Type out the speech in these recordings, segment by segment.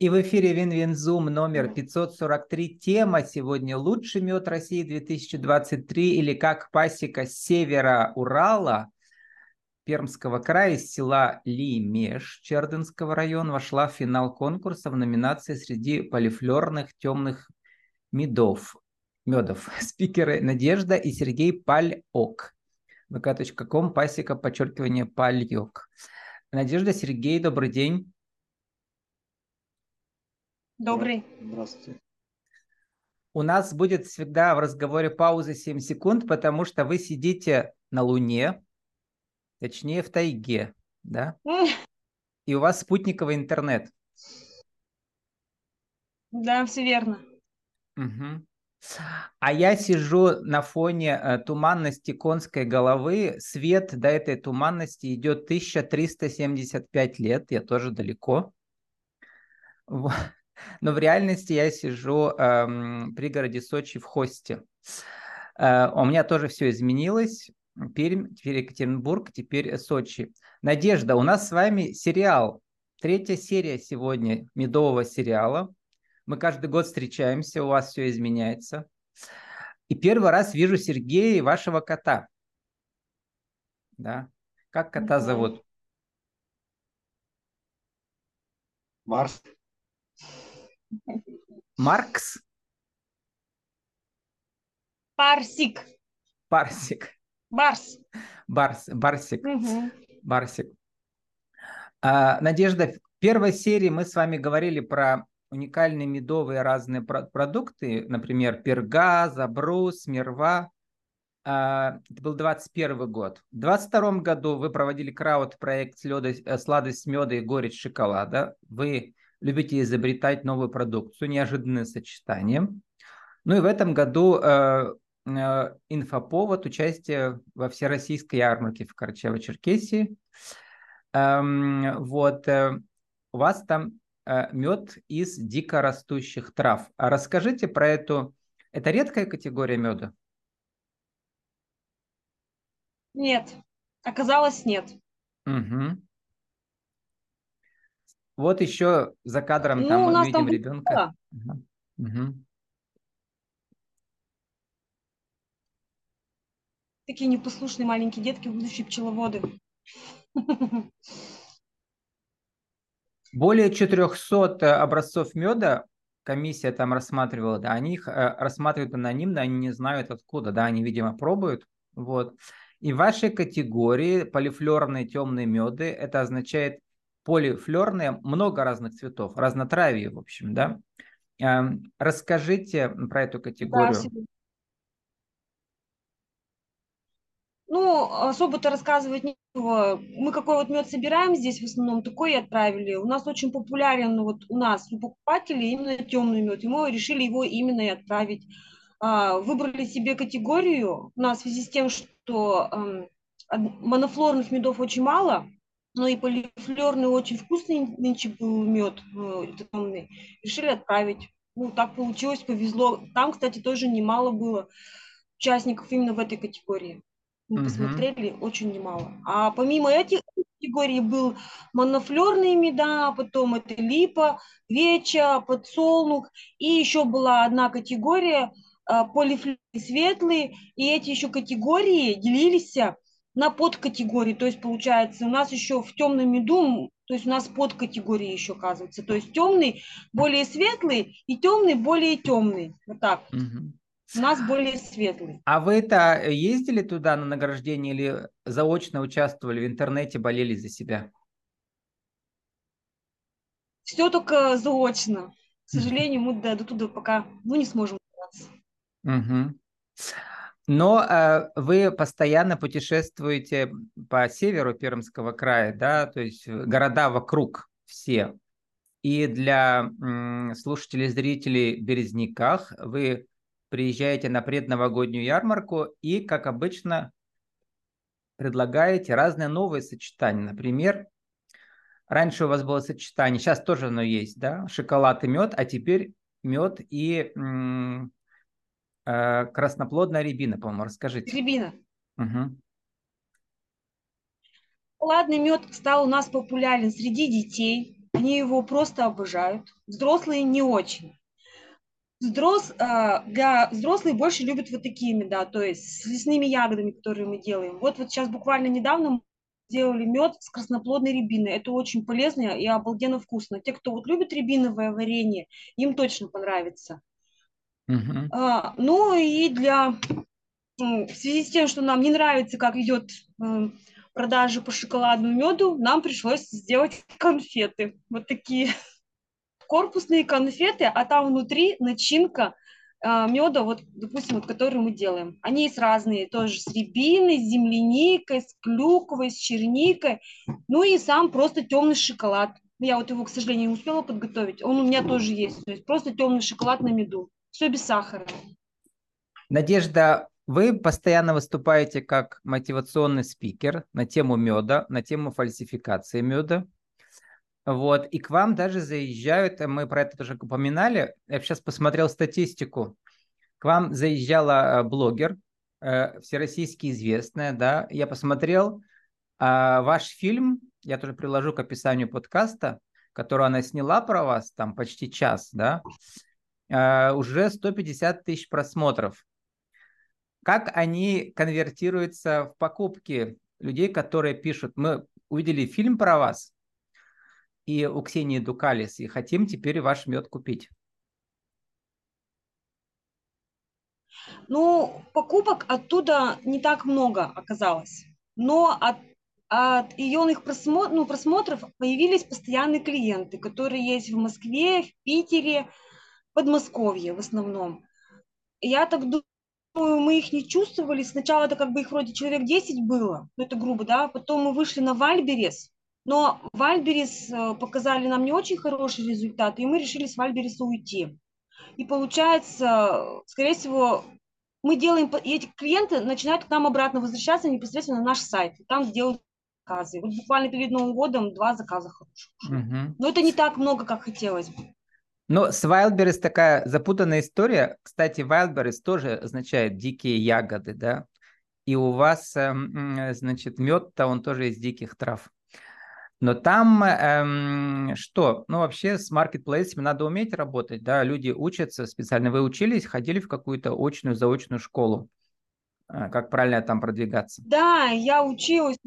И в эфире WinWinZoom номер 543. Тема сегодня «Лучший мед России 2023» или «Как пасека с севера Урала» Пермского края из села Лимеж Чердынского района вошла в финал конкурса в номинации среди полифлерных темных медов. медов. Спикеры Надежда и Сергей Пальок. vk.com, пасека, подчеркивание, Пальок. Надежда, Сергей, добрый день. Добрый. Здравствуйте. У нас будет всегда в разговоре пауза 7 секунд, потому что вы сидите на Луне, точнее в тайге, да? И у вас спутниковый интернет. Да, все верно. Угу. А я сижу на фоне э, туманности конской головы. Свет до этой туманности идет 1375 лет. Я тоже далеко. Но в реальности я сижу э, в пригороде Сочи в Хосте. Э, у меня тоже все изменилось. Пермь, теперь Екатеринбург, теперь Сочи. Надежда, у нас с вами сериал. Третья серия сегодня медового сериала. Мы каждый год встречаемся, у вас все изменяется. И первый раз вижу Сергея и вашего кота. Да. Как кота зовут? Марс. Маркс? Парсик. Парсик. Барс. Барс, Барсик. Угу. Барсик. А, Надежда, в первой серии мы с вами говорили про уникальные медовые разные продукты, например, перга, забрус, мерва. А, это был 21 год. В 22 году вы проводили крауд-проект э, «Сладость меда и горечь шоколада». Вы любите изобретать новую продукцию, неожиданные сочетания. Ну и в этом году э, э, инфоповод участие во всероссийской ярмарке в Карачаево-Черкесии. Эм, вот, э, у вас там э, мед из дикорастущих трав. А расскажите про эту... Это редкая категория меда? Нет, оказалось нет. Угу. Вот еще за кадром Ну, там у мы нас видим там ребенка. Угу. Угу. Такие непослушные маленькие детки, будущие пчеловоды. Более 400 образцов меда комиссия там рассматривала, да, они их э, рассматривают анонимно, они не знают откуда, да, они, видимо, пробуют, вот. И в вашей категории полифлерные темные меды, это означает полифлерные, много разных цветов, разнотравие, в общем, да. Эм, расскажите про эту категорию. Да, ну, особо-то рассказывать нечего. Мы какой вот мед собираем здесь в основном, такой и отправили. У нас очень популярен вот у нас, у покупателей именно темный мед. И мы решили его именно и отправить. А, выбрали себе категорию. У нас в связи с тем, что эм, монофлорных медов очень мало, ну и полифлерный очень вкусный нынче был мед э. Решили отправить. Ну, так получилось, повезло. Там, кстати, тоже немало было участников именно в этой категории. Мы угу. посмотрели, очень немало. А помимо этих категорий был монофлерные меда, потом это липа, веча, подсолнух. И еще была одна категория, э, полифлерные светлые. И эти еще категории делились на подкатегории. То есть, получается, у нас еще в темном меду, то есть у нас подкатегории еще оказывается. То есть темный более светлый и темный более темный. Вот так. Угу. У нас более светлый. А вы это ездили туда на награждение или заочно участвовали в интернете, болели за себя? Все только заочно. К сожалению, мы до, до туда пока ну, не сможем добраться. Угу. Но э, вы постоянно путешествуете по северу Пермского края, да, то есть города вокруг все. И для м, слушателей зрителей Березняках вы приезжаете на предновогоднюю ярмарку и, как обычно, предлагаете разные новые сочетания. Например, раньше у вас было сочетание, сейчас тоже оно есть, да, шоколад и мед, а теперь мед и м, Э, красноплодная рябина, по-моему, расскажите. Рябина. Угу. Ладный мед стал у нас популярен среди детей. Они его просто обожают. Взрослые не очень. Взрос, а, для взрослых больше любят вот такими, да, то есть с лесными ягодами, которые мы делаем. Вот, вот сейчас буквально недавно мы сделали мед с красноплодной рябиной. Это очень полезно и обалденно вкусно. Те, кто вот любит рябиновое варенье, им точно понравится. Мгм. А, ну и для в связи с тем, что нам не нравится, как идет м, продажа по шоколадному меду, нам пришлось сделать конфеты. Вот такие корпусные конфеты, а там внутри начинка а, меда, вот, допустим, вот, который мы делаем. Они есть разные, тоже с рябиной, с земляникой, с клюквой, с черникой, ну и сам просто темный шоколад. Я вот его, к сожалению, не успела подготовить. Он у меня тоже есть. То есть просто темный шоколад на меду. Все без сахара. Надежда, вы постоянно выступаете как мотивационный спикер на тему меда, на тему фальсификации меда. Вот, и к вам даже заезжают, э, мы про это тоже упоминали, я сейчас посмотрел статистику, к вам заезжала э, блогер, э, всероссийски известная, да, я посмотрел а, ваш фильм, я тоже приложу к описанию подкаста, который она сняла про вас, там почти час, да, э, уже 150 тысяч просмотров. Как они конвертируются в покупки людей, которые пишут, мы увидели фильм про вас, и у Ксении Дукалис, и хотим теперь ваш мед купить. Ну, покупок оттуда не так много оказалось. Но от, от ионных просмотров, ну, просмотров появились постоянные клиенты, которые есть в Москве, в Питере, Подмосковье в основном. Я так думаю, мы их не чувствовали. Сначала это как бы их вроде человек 10 было, ну это грубо, да. Потом мы вышли на Вальберес, но Вальберес э, показали нам не очень хороший результат, и мы решили с Вальбереса уйти. И получается, скорее всего, мы делаем, и эти клиенты начинают к нам обратно возвращаться непосредственно на наш сайт. Там делают заказы. Вот буквально перед Новым годом два заказа хороших. Угу. Но это не так много, как хотелось бы. Но с Wildberries такая запутанная история. Кстати, Wildberries тоже означает дикие ягоды, да? И у вас, эм, значит, мед-то он тоже из диких трав. Но там эм, что? Ну, вообще с маркетплейсами надо уметь работать, да, люди учатся специально. Вы учились, ходили в какую-то очную, заочную школу. А, как правильно там продвигаться? Да, я училась.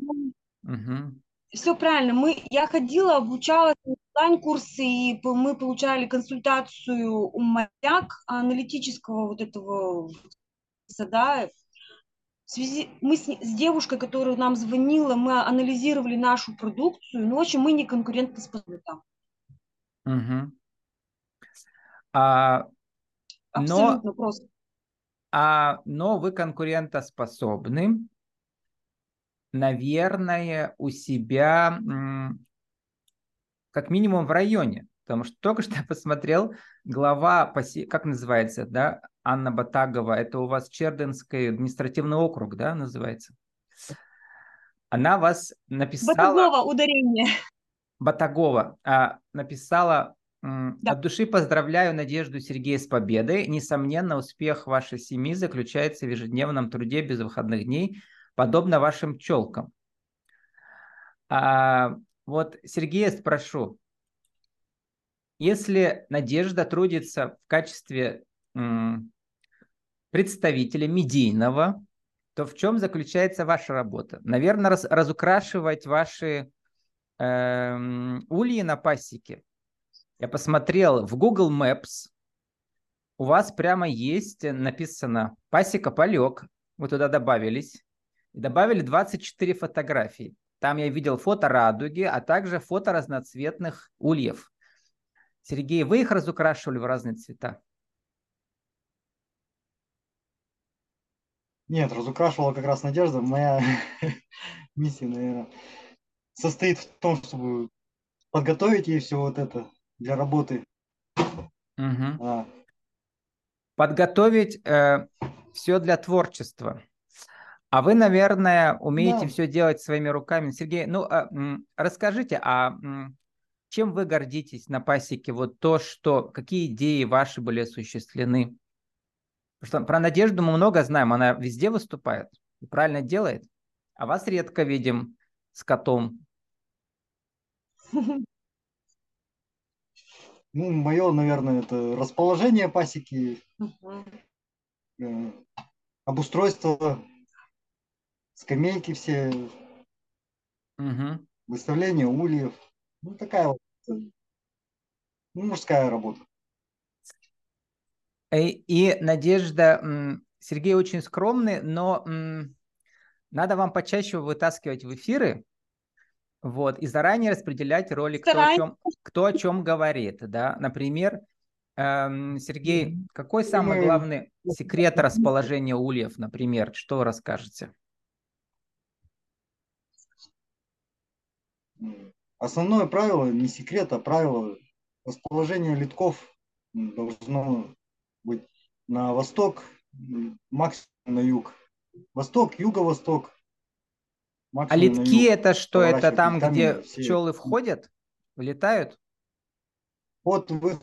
Угу. Все правильно. Мы, я ходила, обучалась онлайн-курсы, и мы получали консультацию у маяк аналитического вот этого, да, в связи, мы с, с девушкой, которая нам звонила, мы анализировали нашу продукцию, но очень мы не конкурентоспособны там. Угу. А, Абсолютно но, просто. А, но вы конкурентоспособны, наверное, у себя как минимум в районе. Потому что только что я посмотрел, глава, как называется, да, Анна Батагова, это у вас Черденский административный округ, да, называется? Она вас написала... Батагова ударение. Батагова а, написала да. От души поздравляю Надежду Сергея с победой. Несомненно, успех вашей семьи заключается в ежедневном труде без выходных дней, подобно вашим пчелкам. А, вот Сергея спрошу, если Надежда трудится в качестве представителя медийного, то в чем заключается ваша работа? Наверное, раз, разукрашивать ваши э, ульи на пасеке. Я посмотрел в Google Maps, у вас прямо есть написано «Пасека полег». Вы туда добавились. И добавили 24 фотографии. Там я видел фото радуги, а также фото разноцветных ульев. Сергей, вы их разукрашивали в разные цвета? Нет, разукрашивала как раз Надежда. Моя миссия, наверное, состоит в том, чтобы подготовить ей все вот это для работы. Угу. А. Подготовить э, все для творчества. А вы, наверное, умеете да. все делать своими руками. Сергей, ну а, расскажите, а чем вы гордитесь на пасеке? Вот то, что какие идеи ваши были осуществлены? Потому что про Надежду мы много знаем, она везде выступает и правильно делает, а вас редко видим с котом. Ну, мое, наверное, это расположение пасеки, э, обустройство, скамейки все, Мгм. выставление ульев. Ну, такая вот э, ну, мужская работа. И, и Надежда, Сергей очень скромный, но надо вам почаще вытаскивать в эфиры, вот, и заранее распределять роли, кто о чем, кто о чем говорит, да. Например, эм, Сергей, какой самый мы- главный секрет расположения ульев, например, что расскажете? Основное правило, не секрет, а правило расположения литков должно быть на восток, максимум на юг. Восток, юго-восток. А литки юг. это что? Это там, где все. пчелы входят, вылетают? Вот вы,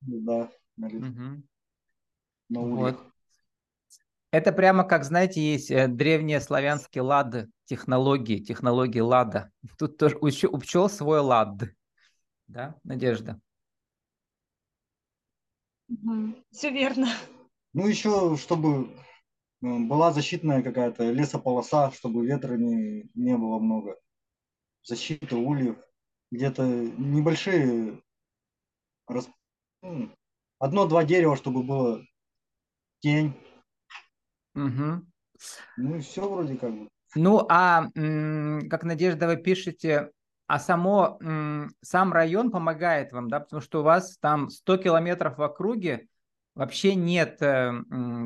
да, на, лит- Мгм. на Вот. Это прямо как, знаете, есть э, древние славянские лады, технологии, технологии лада. Тут тоже у, щ- у пчел свой лад. Да, Надежда? Все верно. Ну, еще, чтобы э, была защитная какая-то лесополоса, чтобы ветра не, не было много. Защита ульев. Где-то небольшие рас- ну, одно-два дерева, чтобы было тень. Мгм. Ну и все вроде как бы. Ну, а как Надежда, вы пишете, а само, сам район помогает вам, да, потому что у вас там 100 километров в округе вообще нет э,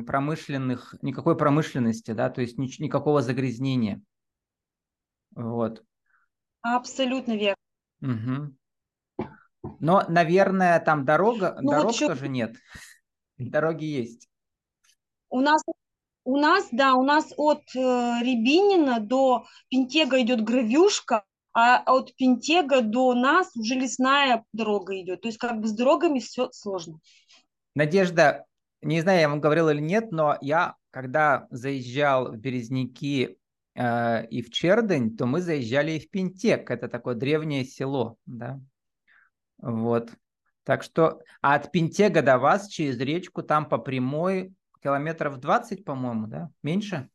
промышленных, никакой промышленности, да, то есть нич- никакого загрязнения. Вот. Абсолютно верно. Мгм. Но, наверное, там дорога, Ну, вот дорог ещё- тоже нет. Дороги есть. У нас, у нас, да, у нас от э, Рябинина до Пентега идет гравюшка, а от Пентега до нас уже лесная дорога идет. То есть как бы с дорогами все сложно. Надежда, не знаю, я вам говорил или нет, но я, когда заезжал в Березники э, и в Чердень, то мы заезжали и в Пентек. Это такое древнее село, да. Вот. Так что, а от Пентега до вас через речку там по прямой километров 20, по-моему, да? Меньше?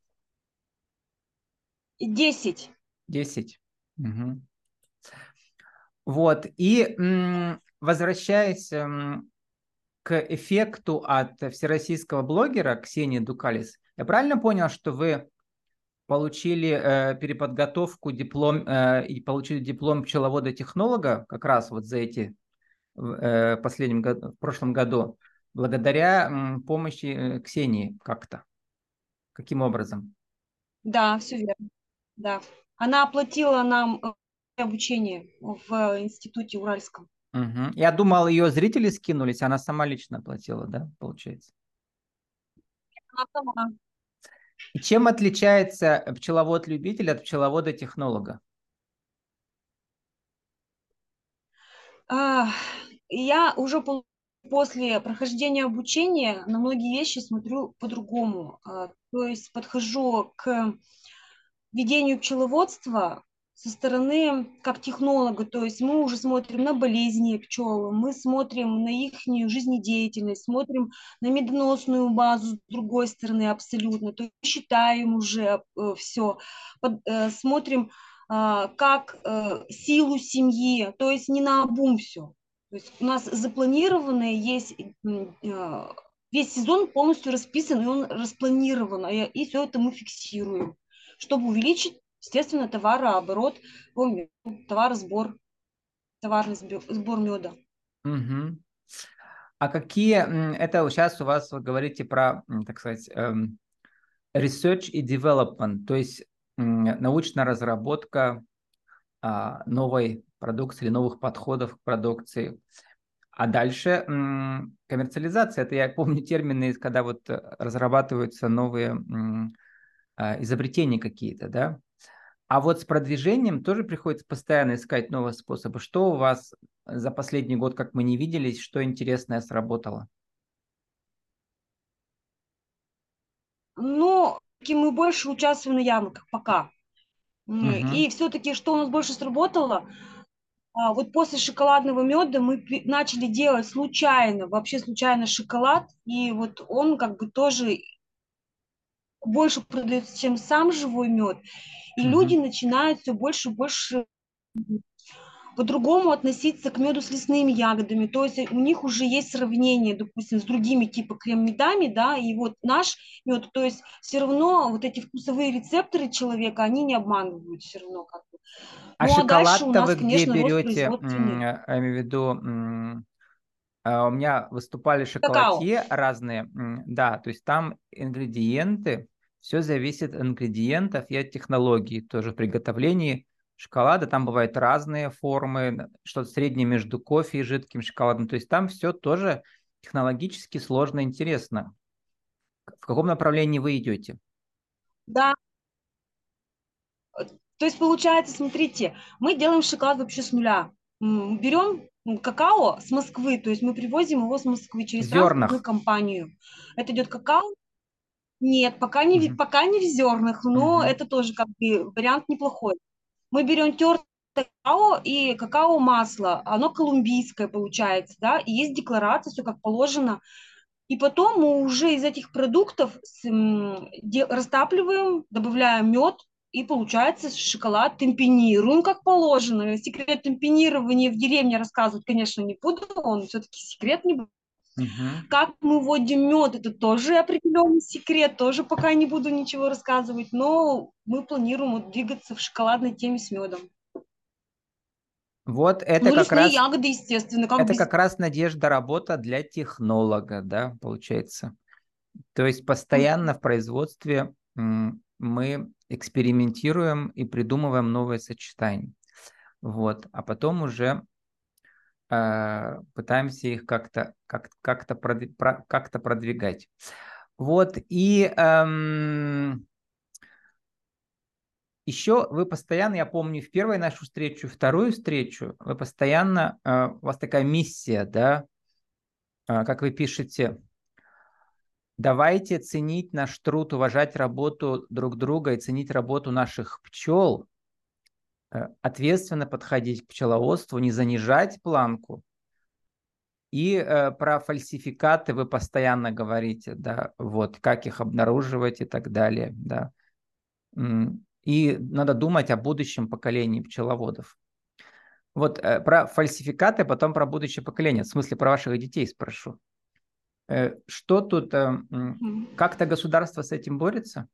И 10. 10. Мгм. Вот. И возвращаясь м, к эффекту от всероссийского блогера Ксении Дукалис, я правильно понял, что вы получили э, переподготовку, диплом э, и получили диплом пчеловода-технолога как раз вот за эти э, последнем году, в прошлом году, благодаря помощи э, Ксении как-то? Каким образом? Да, все верно. Да. Она оплатила нам э, обучение в институте Уральском. Мгм. Я думал, ее зрители скинулись, она сама лично оплатила, да, получается? Она сама. И чем отличается пчеловод-любитель от пчеловода-технолога? Я уже пол- после прохождения обучения на многие вещи смотрю по-другому. А, То есть подхожу к ведению пчеловодства со стороны как технолога, то есть мы уже смотрим на болезни пчел, мы смотрим на их жизнедеятельность, смотрим на медоносную базу с другой стороны абсолютно, то есть считаем уже все, смотрим а, как э, силу семьи, то есть не на обум все. То есть у нас запланированное есть э, весь сезон полностью расписан, и он распланирован, и, и все это мы фиксируем, чтобы увеличить, естественно, товарооборот, товаросбор, товарный сбор, меда. Мгм. А какие, это сейчас у вас вы говорите про, так сказать, эм, research и development, то есть научная разработка а, новой продукции или новых подходов к продукции. А дальше коммерциализация. Это я помню термины, когда вот э, разрабатываются новые а, изобретения какие-то, да. А вот с продвижением тоже приходится постоянно искать новые способы. Что у вас за последний год, как мы не виделись, что интересное сработало? Ну, мы больше участвуем на ярмарках пока. Мгм. И все-таки, что у нас больше сработало, вот после шоколадного меда мы начали делать случайно, вообще случайно шоколад, и вот он как бы тоже больше продается, чем сам живой мед. И mm-hmm. люди начинают все больше и больше по-другому относиться к меду с лесными ягодами. То есть у них уже есть сравнение, допустим, с другими типа крем-медами, да, и вот наш мед, то есть все равно вот эти вкусовые рецепторы человека, они не обманывают все равно как. А ну, шоколад-то а нас, вы где берете, я имею в виду, а, у меня выступали шоколадье Какао. разные, да, то есть там ингредиенты, все зависит от ингредиентов и от технологии тоже в приготовлении шоколада. Там бывают разные формы, что-то среднее между кофе и жидким шоколадом. То есть там все тоже технологически сложно и интересно. В каком направлении вы идете? Да, то есть получается, смотрите, мы делаем шоколад вообще с нуля. Берем какао с Москвы, то есть мы привозим его с Москвы через транспортную компанию. Это идет какао. Нет, пока не, угу. пока не в зернах, но угу. это тоже как бы вариант неплохой. Мы берем тертое какао и какао-масло, оно колумбийское получается, да, и есть декларация, все как положено. И потом мы уже из этих продуктов растапливаем, добавляем мед, и получается шоколад темпенируем, как положено. Секрет темпенирования в деревне рассказывать, конечно, не буду, он все-таки секрет не будет. Угу. Как мы вводим мед, это тоже определенный секрет, тоже пока не буду ничего рассказывать, но мы планируем вот двигаться в шоколадной теме с медом. Вот это ну, как раз ягоды, естественно. Как это без... как раз надежда работа для технолога, да, получается. То есть постоянно в производстве мы экспериментируем и придумываем новые сочетания. Вот. А потом уже э, пытаемся их как-то как, как-то продвиг, про, как-то продвигать. Вот. И эм, еще вы постоянно, я помню, в первой нашу встречу, вторую встречу, вы постоянно, э, у вас такая миссия, да, э, как вы пишете, Давайте ценить наш труд, уважать работу друг друга и ценить работу наших пчел, э, ответственно подходить к пчеловодству, не занижать планку. И э, про фальсификаты вы постоянно говорите, да, вот, как их обнаруживать и так далее, да. И надо думать о будущем поколении пчеловодов. Вот э, про фальсификаты, потом про будущее поколение. В смысле, про ваших детей спрошу. Э, что тут, э, как-то государство с этим борется?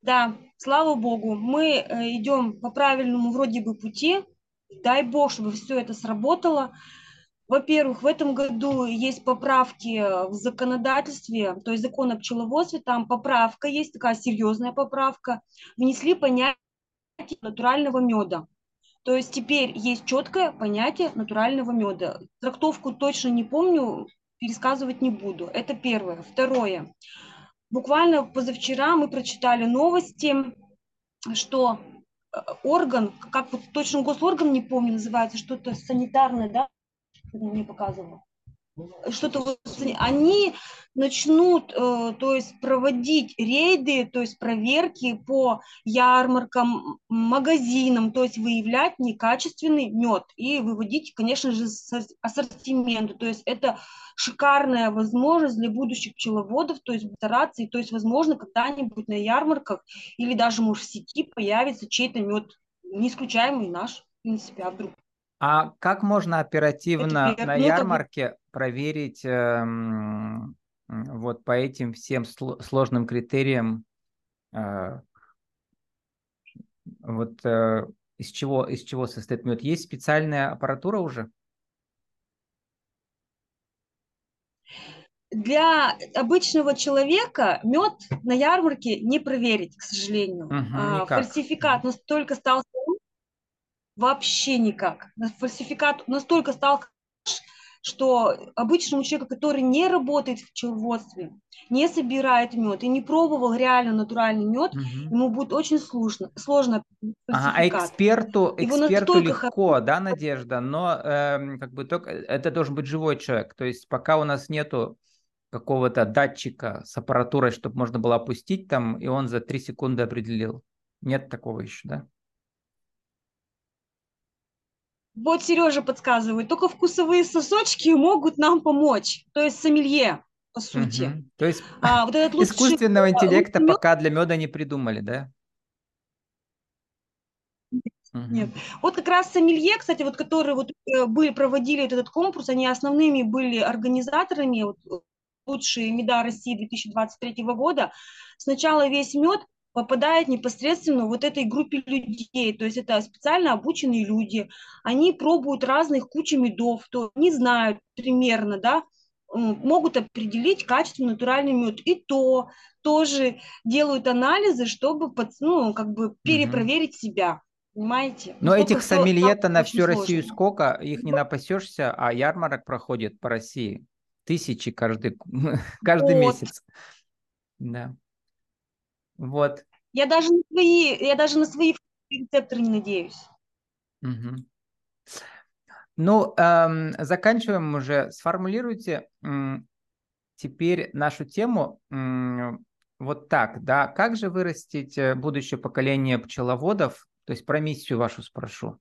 Да, слава богу, мы э, идем по правильному вроде бы пути. Дай бог, чтобы все это сработало. Во-первых, в этом году есть поправки в законодательстве, то есть закон о пчеловодстве, там поправка есть, такая серьезная поправка. Внесли понятие натурального меда. То есть теперь есть четкое понятие натурального меда. Трактовку точно не помню, пересказывать не буду. Это первое. Второе. Буквально позавчера мы прочитали новости, что э, орган, как вот точно госорган, не помню, называется, что-то санитарное, да, мне показывало что-то они начнут, э, то есть проводить рейды, то есть проверки по ярмаркам, магазинам, то есть выявлять некачественный мед и выводить, конечно же, ассортименту. То есть это шикарная возможность для будущих пчеловодов, то есть стараться, и то есть, возможно, когда-нибудь на ярмарках или даже, может, в сети появится чей-то мед, не исключаемый наш, в принципе, а вдруг. А как можно оперативно на ну, ярмарке проверить э, вот по этим всем сложным критериям, э, вот э, из чего из чего состоит мед? Есть специальная аппаратура уже? Для обычного человека мед на ярмарке не проверить, к сожалению. Угу, а, фальсификат настолько стал вообще никак. Фальсификат настолько стал, что обычному человеку, который не работает в пчеловодстве, не собирает мед и не пробовал реально натуральный мед, угу. ему будет очень сложно. сложно ага, а эксперту, эксперту легко, хорошо. да, Надежда, но э, как бы только это должен быть живой человек. То есть пока у нас нету какого-то датчика с аппаратурой, чтобы можно было опустить там, и он за три секунды определил. Нет такого еще, да? Вот Сережа подсказывает, только вкусовые сосочки могут нам помочь. То есть сомелье, по сути. Угу. То есть а, вот этот лучший, искусственного интеллекта лучший... пока для меда не придумали, да? Нет. Вот как раз сомелье, кстати, вот которые вот э, были, проводили этот конкурс, они основными были организаторами, вот, лучшие меда России 2023 года. Сначала весь мед попадает непосредственно вот этой группе людей, то есть это специально обученные люди, они пробуют разных кучу медов, то не знают примерно, да, могут определить качественный натуральный мед. И то тоже делают анализы, чтобы под, ну, как бы перепроверить угу. себя. Понимаете? Но Сколько этих сомелье-то на всю сложно. Россию сколько? Их не напасешься, а ярмарок проходит по России. Тысячи каждый, каждый вот. месяц. Да. Вот. Я даже на свои, я даже на свои рецепторы не надеюсь. Угу. Ну, эм, заканчиваем уже. Сформулируйте эм, теперь нашу тему эм, вот так, да. Как же вырастить э, будущее поколение пчеловодов? То есть про миссию вашу спрошу.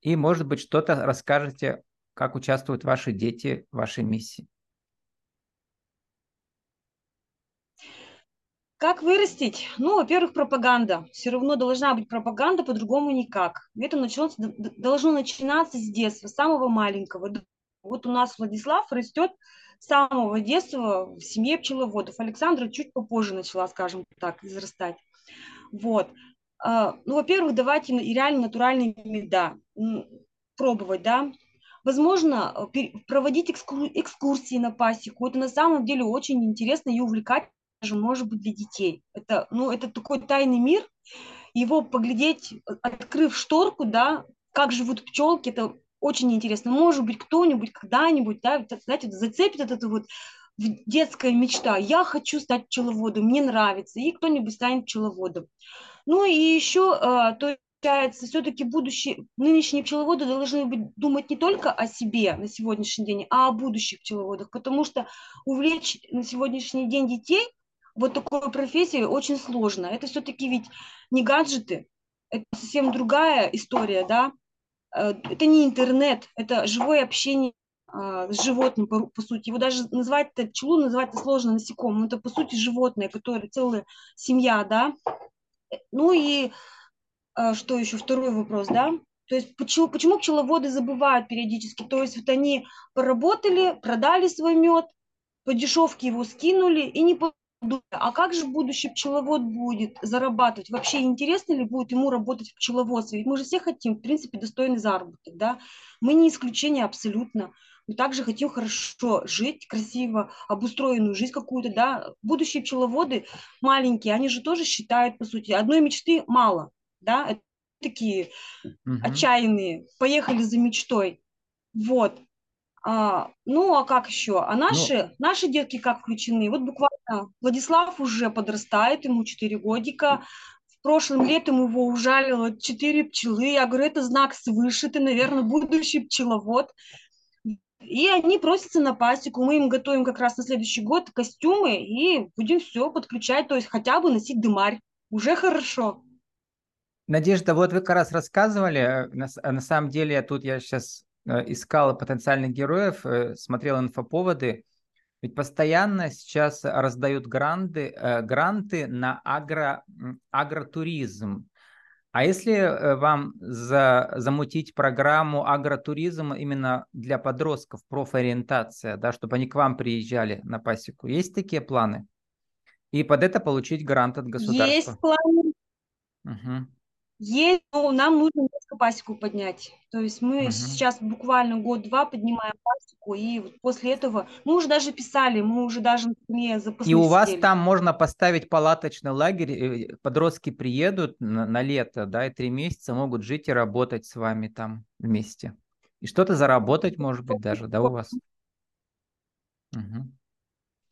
И, может быть, что-то расскажете, как участвуют ваши дети в вашей миссии. Как вырастить? Ну, во-первых, пропаганда. Все равно должна быть пропаганда, по-другому никак. Это началось, должно начинаться с детства, с самого маленького. Вот у нас Владислав растет с самого детства в семье пчеловодов. Александра чуть попозже начала, скажем так, израстать. Вот. А, ну, во-первых, давайте реально натуральные меда пробовать, да. Возможно, проводить экскурсии на пасеку. Это на самом деле очень интересно и увлекательно даже может быть для детей. Это, ну, это такой тайный мир, его поглядеть, открыв шторку, да, как живут пчелки, это очень интересно. Может быть, кто-нибудь когда-нибудь, да, знаете, зацепит это вот детская мечта. Я хочу стать пчеловодом, мне нравится, и кто-нибудь станет пчеловодом. Ну и еще, то получается, все-таки будущие, нынешние пчеловоды должны быть, думать не только о себе на сегодняшний день, а о будущих пчеловодах, потому что увлечь на сегодняшний день детей – вот такой профессии очень сложно. Это все-таки ведь не гаджеты, это совсем другая история, да. Э, это не интернет, это живое общение а, с животным, по, по сути. Его даже назвать это пчелу, назвать это сложно насекомым. Это, по сути, животное, которое целая семья, да. Ну и а, что еще, второй вопрос, да. То есть почему, почему пчеловоды забывают периодически? То есть вот они поработали, продали свой мед, по дешевке его скинули и не а как же будущий пчеловод будет зарабатывать? Вообще интересно ли будет ему работать в пчеловодстве? Ведь мы же все хотим, в принципе, достойный заработок, да? Мы не исключение абсолютно. Мы также хотим хорошо жить, красиво, обустроенную жизнь какую-то, да? Будущие пчеловоды маленькие, они же тоже считают, по сути, одной мечты мало, да? Это такие угу. отчаянные, поехали за мечтой. Вот. А, ну, а как еще? А наши, ну, наши детки как включены? Вот буквально Владислав уже подрастает, ему 4 годика. В прошлом летом его ужалило 4 пчелы. Я говорю, это знак свыше, ты, наверное, будущий пчеловод. И они просятся на пасеку. Мы им готовим как раз на следующий год костюмы и будем все подключать, то есть хотя бы носить дымарь. Уже хорошо. Надежда, вот вы как раз рассказывали, э, на, на самом деле тут я сейчас Э, искал потенциальных героев, э, смотрел инфоповоды, ведь постоянно сейчас раздают гранты, э, гранты на агро, агротуризм. А если вам за, замутить программу агротуризм именно для подростков, профориентация, да, чтобы они к вам приезжали на пасеку, есть такие планы? И под это получить грант от государства? Есть планы. Угу. Есть, но нам нужно немножко пасеку поднять. То есть мы угу. сейчас буквально год-два поднимаем пасеку, и после этого мы уже даже писали, мы уже даже не запустили. И у вас там можно поставить палаточный лагерь, подростки приедут на, на лето, да, и три месяца могут жить и работать с вами там вместе. И что-то заработать, может быть, даже, да, у вас? Угу.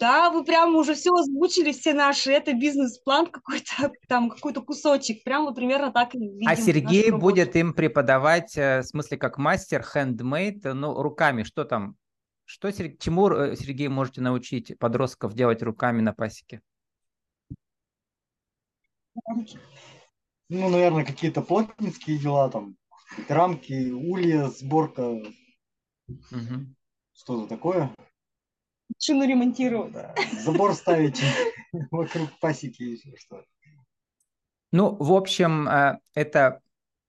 Да, вы прямо уже все озвучили, все наши, это бизнес-план какой-то, там какой-то кусочек, прямо примерно так видим. А Сергей будет им преподавать, э, в смысле, как мастер, handmade, ну, руками, что там, что, чему, э, Сергей, можете научить подростков делать руками на пасеке? Ну, наверное, какие-то плотницкие дела там, рамки, улья, сборка. Угу. Что-то такое. Шину ремонтировать. Да. Забор ставить вокруг пасеки еще что Ну, в общем, э, это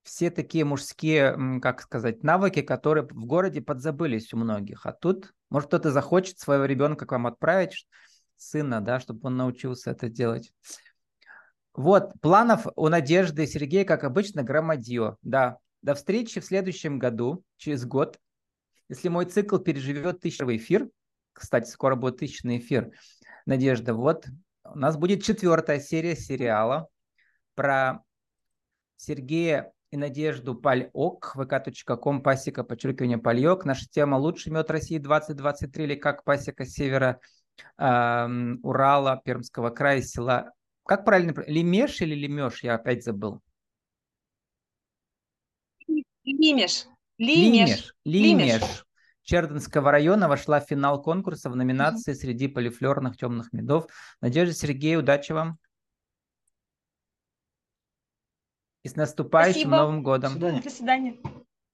все такие мужские, как сказать, навыки, которые в городе подзабылись у многих. А тут, может, кто-то захочет своего ребенка к вам отправить, сына, да, чтобы он научился это делать. Вот, планов у Надежды и Сергея, как обычно, громадье. Да, до встречи в следующем году, через год. Если мой цикл переживет тысячный эфир, кстати, скоро будет тысячный эфир, Надежда, вот у нас будет четвертая серия сериала про Сергея и Надежду Пальок, vk.com, пасека, подчеркивание Пальок. Наша тема «Лучший мед России 2023» или «Как пасека севера э, Урала, Пермского края, села». Как правильно? Лемеш или Лемеш? Я опять забыл. Лимеш. Лимеш. Лимеш. Черденского района вошла в финал конкурса в номинации среди полифлорных темных медов. Надежда Сергей, удачи вам. И с наступающим Спасибо. Новым годом. До свидания. До свидания.